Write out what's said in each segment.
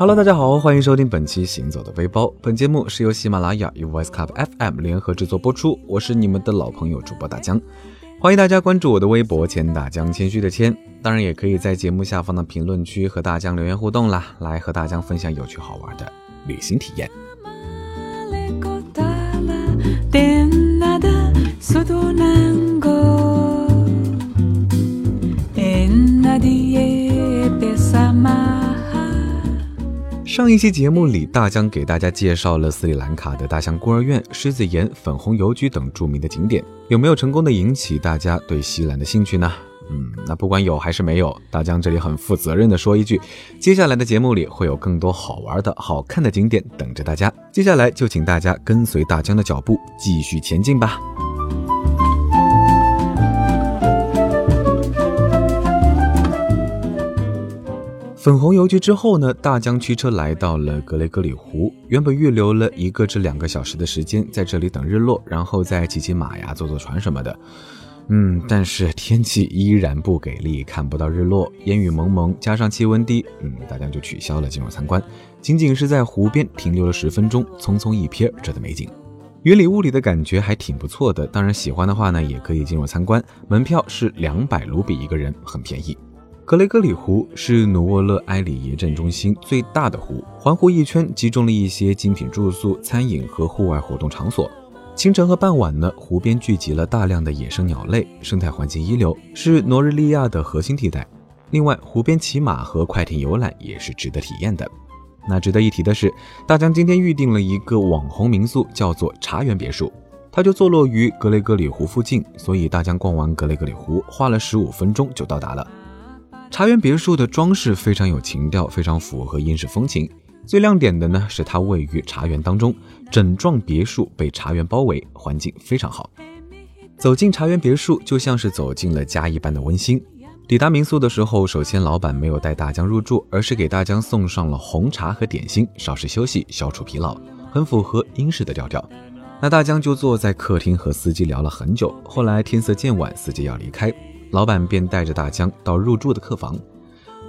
Hello，大家好，欢迎收听本期《行走的背包》。本节目是由喜马拉雅与 Voice Club FM 联合制作播出。我是你们的老朋友主播大江，欢迎大家关注我的微博“千大江”，谦虚的谦。当然，也可以在节目下方的评论区和大江留言互动啦，来和大江分享有趣好玩的旅行体验。上一期节目里，大江给大家介绍了斯里兰卡的大象孤儿院、狮子岩、粉红邮局等著名的景点，有没有成功的引起大家对西兰的兴趣呢？嗯，那不管有还是没有，大江这里很负责任的说一句，接下来的节目里会有更多好玩的好看的景点等着大家。接下来就请大家跟随大江的脚步继续前进吧。粉红邮局之后呢，大江驱车来到了格雷格里湖。原本预留了一个至两个小时的时间在这里等日落，然后再骑骑马呀、坐坐船什么的。嗯，但是天气依然不给力，看不到日落，烟雨蒙蒙，加上气温低，嗯，大江就取消了进入参观。仅仅是在湖边停留了十分钟，匆匆一瞥这的美景，云里雾里的感觉还挺不错的。当然喜欢的话呢，也可以进入参观，门票是两百卢比一个人，很便宜。格雷格里湖是努沃勒埃里耶镇中心最大的湖，环湖一圈集中了一些精品住宿、餐饮和户外活动场所。清晨和傍晚呢，湖边聚集了大量的野生鸟类，生态环境一流，是诺日利亚的核心地带。另外，湖边骑马和快艇游览也是值得体验的。那值得一提的是，大江今天预定了一个网红民宿，叫做茶园别墅，它就坐落于格雷格里湖附近，所以大江逛完格雷格里湖花了十五分钟就到达了。茶园别墅的装饰非常有情调，非常符合英式风情。最亮点的呢是它位于茶园当中，整幢别墅被茶园包围，环境非常好。走进茶园别墅，就像是走进了家一般的温馨。抵达民宿的时候，首先老板没有带大江入住，而是给大江送上了红茶和点心，稍事休息，消除疲劳，很符合英式的调调。那大江就坐在客厅和司机聊了很久。后来天色渐晚，司机要离开。老板便带着大江到入住的客房，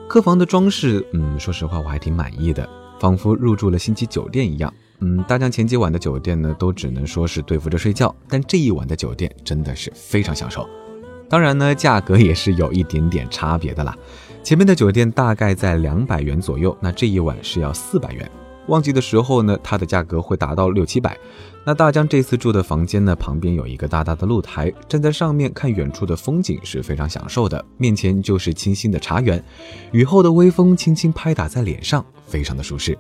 客房的装饰，嗯，说实话我还挺满意的，仿佛入住了星级酒店一样。嗯，大江前几晚的酒店呢，都只能说是对付着睡觉，但这一晚的酒店真的是非常享受。当然呢，价格也是有一点点差别的啦。前面的酒店大概在两百元左右，那这一晚是要四百元。旺季的时候呢，它的价格会达到六七百。那大江这次住的房间呢，旁边有一个大大的露台，站在上面看远处的风景是非常享受的。面前就是清新的茶园，雨后的微风轻轻拍打在脸上，非常的舒适。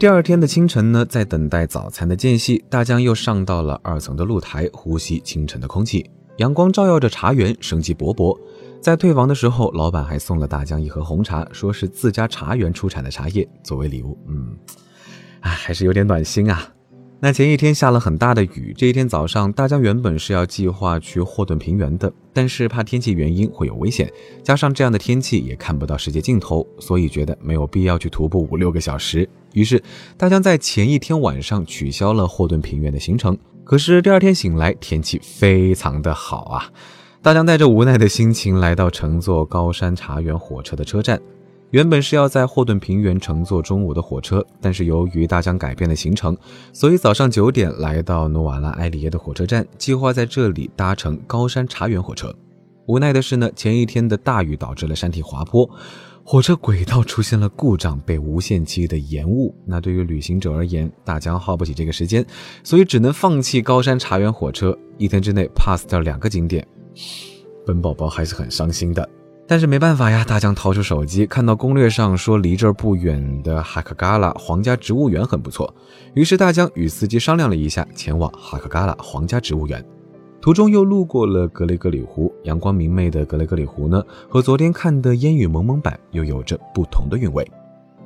第二天的清晨呢，在等待早餐的间隙，大江又上到了二层的露台，呼吸清晨的空气。阳光照耀着茶园，生机勃勃。在退房的时候，老板还送了大江一盒红茶，说是自家茶园出产的茶叶作为礼物。嗯，哎，还是有点暖心啊。那前一天下了很大的雨，这一天早上，大江原本是要计划去霍顿平原的，但是怕天气原因会有危险，加上这样的天气也看不到世界尽头，所以觉得没有必要去徒步五六个小时。于是大江在前一天晚上取消了霍顿平原的行程。可是第二天醒来，天气非常的好啊！大江带着无奈的心情来到乘坐高山茶园火车的车站。原本是要在霍顿平原乘坐中午的火车，但是由于大江改变了行程，所以早上九点来到努瓦拉埃里耶的火车站，计划在这里搭乘高山茶园火车。无奈的是呢，前一天的大雨导致了山体滑坡，火车轨道出现了故障，被无限期的延误。那对于旅行者而言，大江耗不起这个时间，所以只能放弃高山茶园火车。一天之内 pass 掉两个景点，本宝宝还是很伤心的。但是没办法呀，大江掏出手机，看到攻略上说离这儿不远的哈克嘎拉皇家植物园很不错，于是大江与司机商量了一下，前往哈克嘎拉皇家植物园。途中又路过了格雷格里湖，阳光明媚的格雷格里湖呢，和昨天看的烟雨蒙蒙版又有着不同的韵味。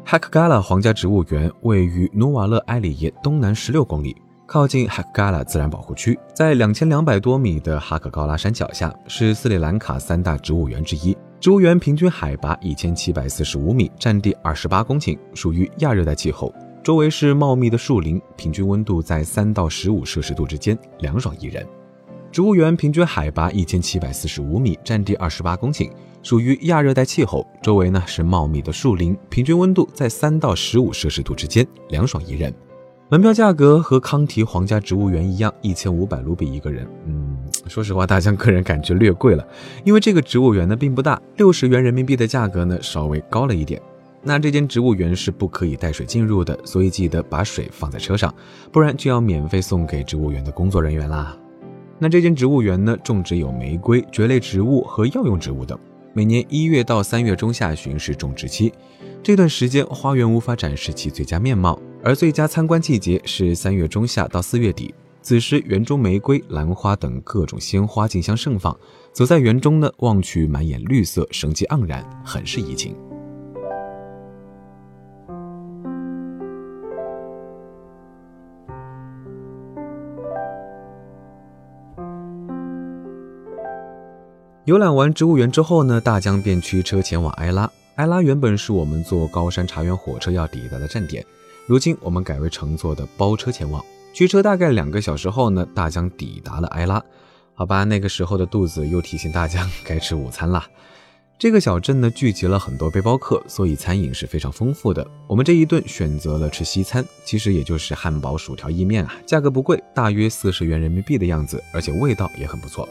哈克嘎拉皇家植物园位于努瓦勒埃里耶东南十六公里，靠近哈克高拉自然保护区，在两千两百多米的哈克高拉山脚下，是斯里兰卡三大植物园之一。植物园平均海拔一千七百四十五米，占地二十八公顷，属于亚热带气候，周围是茂密的树林，平均温度在三到十五摄氏度之间，凉爽宜人。植物园平均海拔一千七百四十五米，占地二十八公顷，属于亚热带气候，周围呢是茂密的树林，平均温度在三到十五摄氏度之间，凉爽宜人。门票价格和康提皇家植物园一样，一千五百卢比一个人。嗯，说实话，大江个人感觉略贵了，因为这个植物园呢并不大，六十元人民币的价格呢稍微高了一点。那这间植物园是不可以带水进入的，所以记得把水放在车上，不然就要免费送给植物园的工作人员啦。那这间植物园呢，种植有玫瑰、蕨类植物和药用植物等。每年一月到三月中下旬是种植期，这段时间花园无法展示其最佳面貌，而最佳参观季节是三月中下到四月底。此时园中玫瑰、兰花等各种鲜花竞相盛放，走在园中呢，望去满眼绿色，生机盎然，很是怡情。游览完植物园之后呢，大江便驱车前往埃拉。埃拉原本是我们坐高山茶园火车要抵达的站点，如今我们改为乘坐的包车前往。驱车大概两个小时后呢，大江抵达了埃拉。好吧，那个时候的肚子又提醒大江该吃午餐啦。这个小镇呢聚集了很多背包客，所以餐饮是非常丰富的。我们这一顿选择了吃西餐，其实也就是汉堡、薯条、意面啊，价格不贵，大约四十元人民币的样子，而且味道也很不错。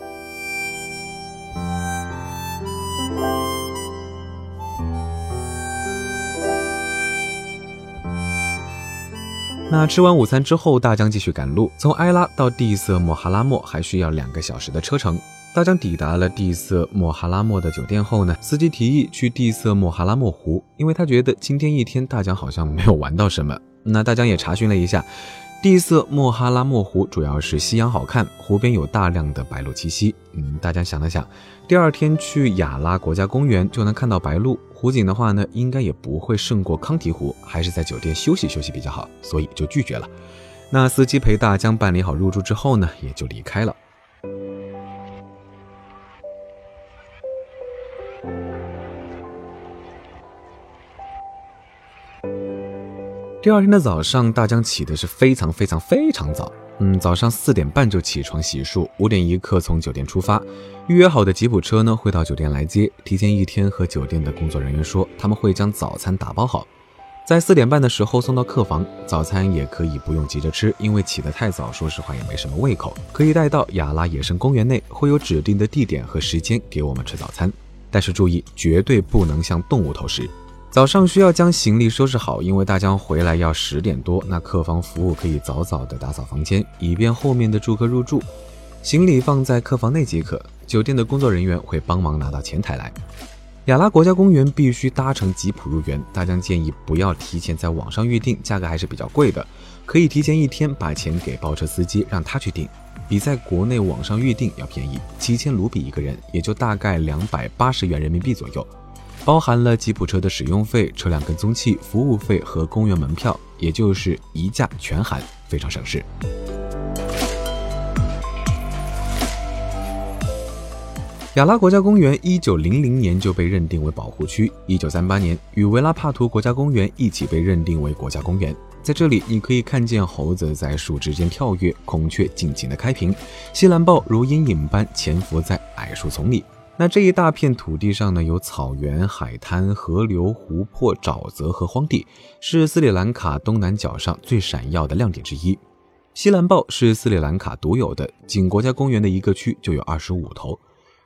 那吃完午餐之后，大江继续赶路，从埃拉到蒂色莫哈拉莫还需要两个小时的车程。大江抵达了蒂色莫哈拉莫的酒店后呢，司机提议去蒂色莫哈拉莫湖，因为他觉得今天一天大江好像没有玩到什么。那大江也查询了一下。蒂色莫哈拉莫湖主要是夕阳好看，湖边有大量的白鹭栖息。嗯，大家想了想，第二天去雅拉国家公园就能看到白鹭，湖景的话呢，应该也不会胜过康提湖，还是在酒店休息休息比较好，所以就拒绝了。那司机陪大江办理好入住之后呢，也就离开了。第二天的早上，大江起的是非常非常非常早。嗯，早上四点半就起床洗漱，五点一刻从酒店出发。预约好的吉普车呢会到酒店来接。提前一天和酒店的工作人员说，他们会将早餐打包好，在四点半的时候送到客房。早餐也可以不用急着吃，因为起得太早，说实话也没什么胃口。可以带到亚拉野生公园内，会有指定的地点和时间给我们吃早餐。但是注意，绝对不能向动物投食。早上需要将行李收拾好，因为大江回来要十点多。那客房服务可以早早的打扫房间，以便后面的住客入住。行李放在客房内即可，酒店的工作人员会帮忙拿到前台来。亚拉国家公园必须搭乘吉普入园，大江建议不要提前在网上预订，价格还是比较贵的。可以提前一天把钱给包车司机，让他去订，比在国内网上预订要便宜，七千卢比一个人，也就大概两百八十元人民币左右。包含了吉普车的使用费、车辆跟踪器、服务费和公园门票，也就是一价全含，非常省事。亚拉国家公园一九零零年就被认定为保护区，一九三八年与维拉帕图国家公园一起被认定为国家公园。在这里，你可以看见猴子在树枝间跳跃，孔雀尽情的开屏，西兰豹如阴影般潜伏在矮树丛里。那这一大片土地上呢，有草原、海滩、河流、湖泊、沼泽和荒地，是斯里兰卡东南角上最闪耀的亮点之一。西兰豹是斯里兰卡独有的，仅国家公园的一个区就有二十五头，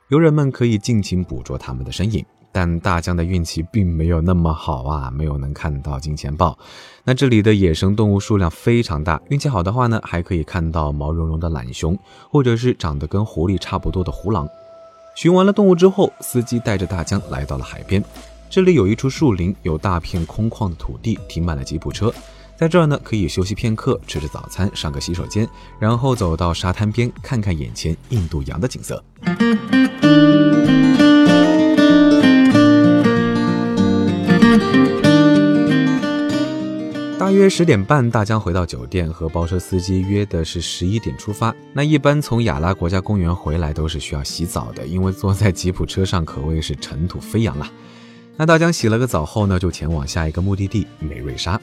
游人们可以尽情捕捉它们的身影。但大江的运气并没有那么好啊，没有能看到金钱豹。那这里的野生动物数量非常大，运气好的话呢，还可以看到毛茸茸的懒熊，或者是长得跟狐狸差不多的胡狼。寻完了动物之后，司机带着大江来到了海边。这里有一处树林，有大片空旷的土地，停满了吉普车。在这儿呢，可以休息片刻，吃着早餐，上个洗手间，然后走到沙滩边，看看眼前印度洋的景色。大约十点半，大江回到酒店，和包车司机约的是十一点出发。那一般从亚拉国家公园回来都是需要洗澡的，因为坐在吉普车上可谓是尘土飞扬啊。那大江洗了个澡后呢，就前往下一个目的地美瑞莎。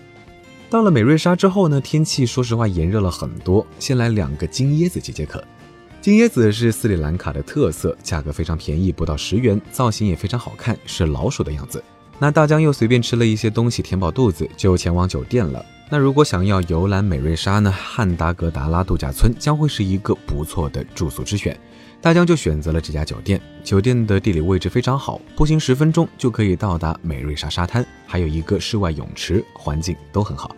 到了美瑞莎之后呢，天气说实话炎热了很多。先来两个金椰子解解渴。金椰子是斯里兰卡的特色，价格非常便宜，不到十元，造型也非常好看，是老鼠的样子。那大江又随便吃了一些东西，填饱肚子，就前往酒店了。那如果想要游览美瑞莎呢，汉达格达拉度假村将会是一个不错的住宿之选。大江就选择了这家酒店，酒店的地理位置非常好，步行十分钟就可以到达美瑞莎沙滩，还有一个室外泳池，环境都很好。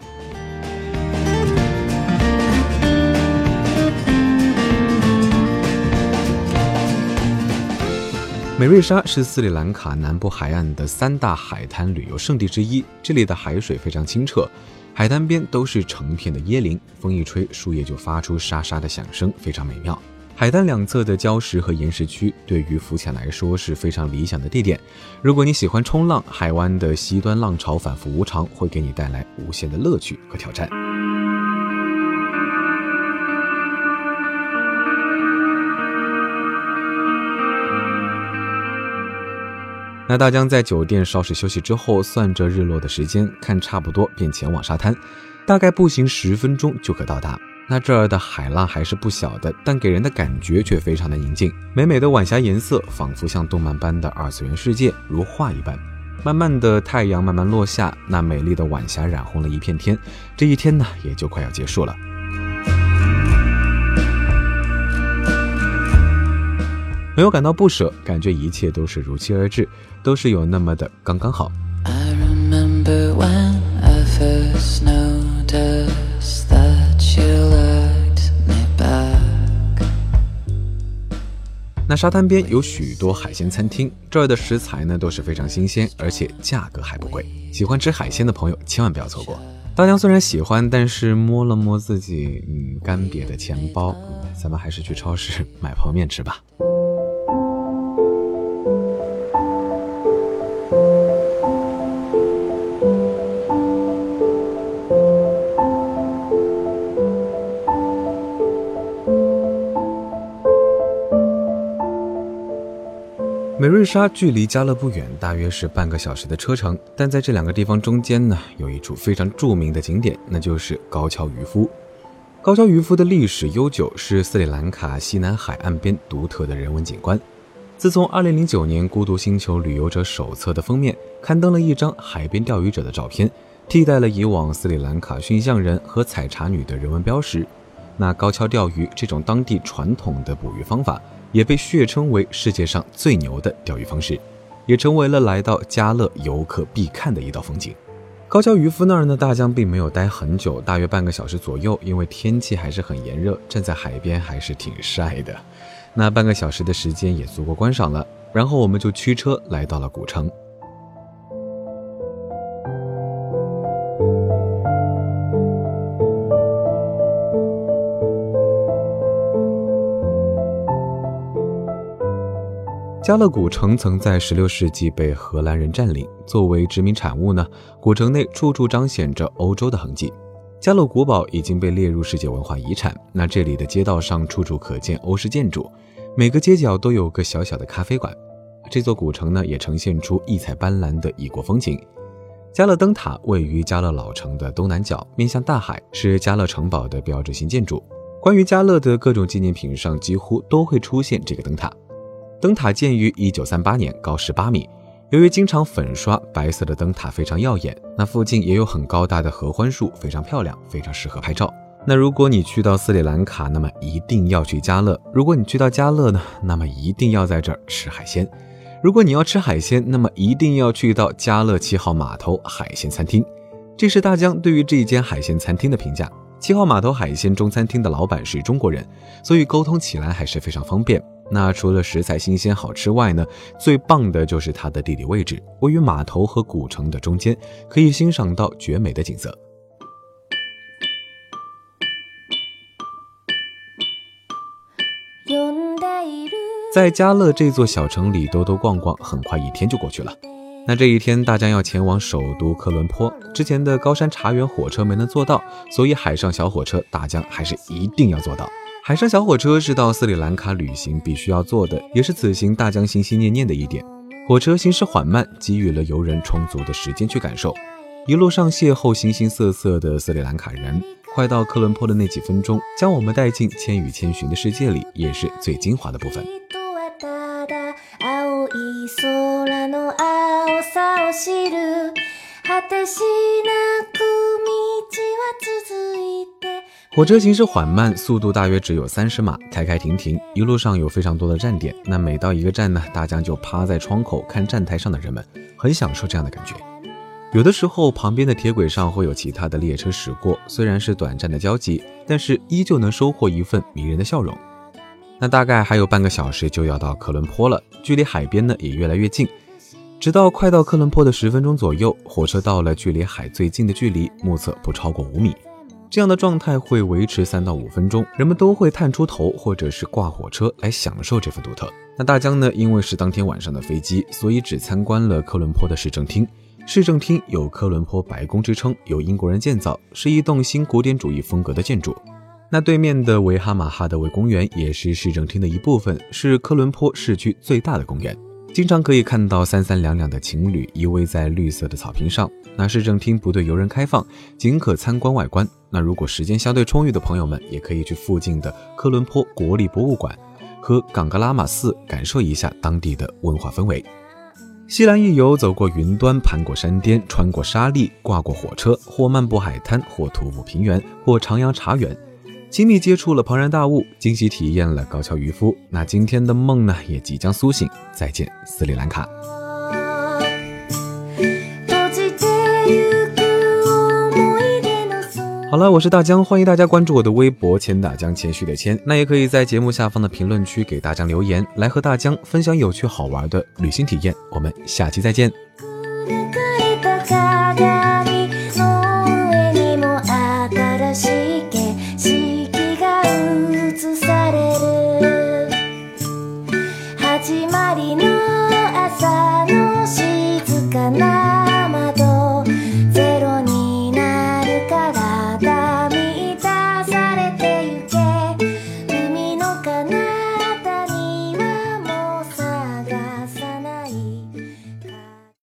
美瑞莎是斯里兰卡南部海岸的三大海滩旅游胜地之一，这里的海水非常清澈，海滩边都是成片的椰林，风一吹，树叶就发出沙沙的响声，非常美妙。海滩两侧的礁石和岩石区对于浮潜来说是非常理想的地点。如果你喜欢冲浪，海湾的西端浪潮反复无常，会给你带来无限的乐趣和挑战。那大江在酒店稍事休息之后，算着日落的时间，看差不多便前往沙滩，大概步行十分钟就可到达。那这儿的海浪还是不小的，但给人的感觉却非常的宁静。美美的晚霞颜色仿佛像动漫般的二次元世界，如画一般。慢慢的太阳慢慢落下，那美丽的晚霞染红了一片天，这一天呢也就快要结束了。没有感到不舍，感觉一切都是如期而至，都是有那么的刚刚好。那沙滩边有许多海鲜餐厅，这儿的食材呢都是非常新鲜，而且价格还不贵。喜欢吃海鲜的朋友千万不要错过。大娘虽然喜欢，但是摸了摸自己嗯干瘪的钱包，咱们还是去超市 买泡面吃吧。沙距离加勒不远，大约是半个小时的车程。但在这两个地方中间呢，有一处非常著名的景点，那就是高跷渔夫。高跷渔夫的历史悠久，是斯里兰卡西南海岸边独特的人文景观。自从2009年《孤独星球旅游者手册》的封面刊登了一张海边钓鱼者的照片，替代了以往斯里兰卡驯象人和采茶女的人文标识，那高跷钓鱼这种当地传统的捕鱼方法。也被血称为世界上最牛的钓鱼方式，也成为了来到加勒游客必看的一道风景。高桥渔夫那儿呢，大江并没有待很久，大约半个小时左右，因为天气还是很炎热，站在海边还是挺晒的。那半个小时的时间也足够观赏了，然后我们就驱车来到了古城。加勒古城曾在16世纪被荷兰人占领，作为殖民产物呢，古城内处处彰显着欧洲的痕迹。加勒古堡已经被列入世界文化遗产，那这里的街道上处处可见欧式建筑，每个街角都有个小小的咖啡馆。这座古城呢，也呈现出异彩斑斓的异国风情。加勒灯塔位于加勒老城的东南角，面向大海，是加勒城堡的标志性建筑。关于加勒的各种纪念品上几乎都会出现这个灯塔。灯塔建于一九三八年，高十八米。由于经常粉刷，白色的灯塔非常耀眼。那附近也有很高大的合欢树，非常漂亮，非常适合拍照。那如果你去到斯里兰卡，那么一定要去加勒。如果你去到加勒呢，那么一定要在这儿吃海鲜。如果你要吃海鲜，那么一定要去到加勒七号码头海鲜餐厅。这是大江对于这一间海鲜餐厅的评价。七号码头海鲜中餐厅的老板是中国人，所以沟通起来还是非常方便。那除了食材新鲜好吃外呢，最棒的就是它的地理位置，位于码头和古城的中间，可以欣赏到绝美的景色。在加勒这座小城里兜兜逛逛，很快一天就过去了。那这一天，大江要前往首都科伦坡，之前的高山茶园火车没能坐到，所以海上小火车大江还是一定要坐到。海上小火车是到斯里兰卡旅行必须要做的，也是此行大江心心念念的一点。火车行驶缓慢，给予了游人充足的时间去感受。一路上邂逅形形色色的斯里兰卡人，快到科伦坡的那几分钟，将我们带进《千与千寻》的世界里，也是最精华的部分。火车行驶缓慢，速度大约只有三十码，开开停停，一路上有非常多的站点。那每到一个站呢，大家就趴在窗口看站台上的人们，很享受这样的感觉。有的时候，旁边的铁轨上会有其他的列车驶过，虽然是短暂的交集，但是依旧能收获一份迷人的笑容。那大概还有半个小时就要到科伦坡了，距离海边呢也越来越近。直到快到科伦坡的十分钟左右，火车到了距离海最近的距离，目测不超过五米。这样的状态会维持三到五分钟，人们都会探出头或者是挂火车来享受这份独特。那大江呢，因为是当天晚上的飞机，所以只参观了科伦坡的市政厅。市政厅有科伦坡白宫之称，由英国人建造，是一栋新古典主义风格的建筑。那对面的维哈马哈德维公园也是市政厅的一部分，是科伦坡市区最大的公园。经常可以看到三三两两的情侣依偎在绿色的草坪上。那市政厅不对游人开放，仅可参观外观。那如果时间相对充裕的朋友们，也可以去附近的科伦坡国立博物馆和冈格拉玛寺感受一下当地的文化氛围。西兰一游，走过云端，攀过山巅，穿过沙砾，挂过火车，或漫步海滩，或徒步平原，或徜徉茶园。亲密接触了庞然大物，惊喜体验了高桥渔夫。那今天的梦呢，也即将苏醒。再见，斯里兰卡。好了，我是大江，欢迎大家关注我的微博“钱大江”，谦虚的谦。那也可以在节目下方的评论区给大江留言，来和大江分享有趣好玩的旅行体验。我们下期再见。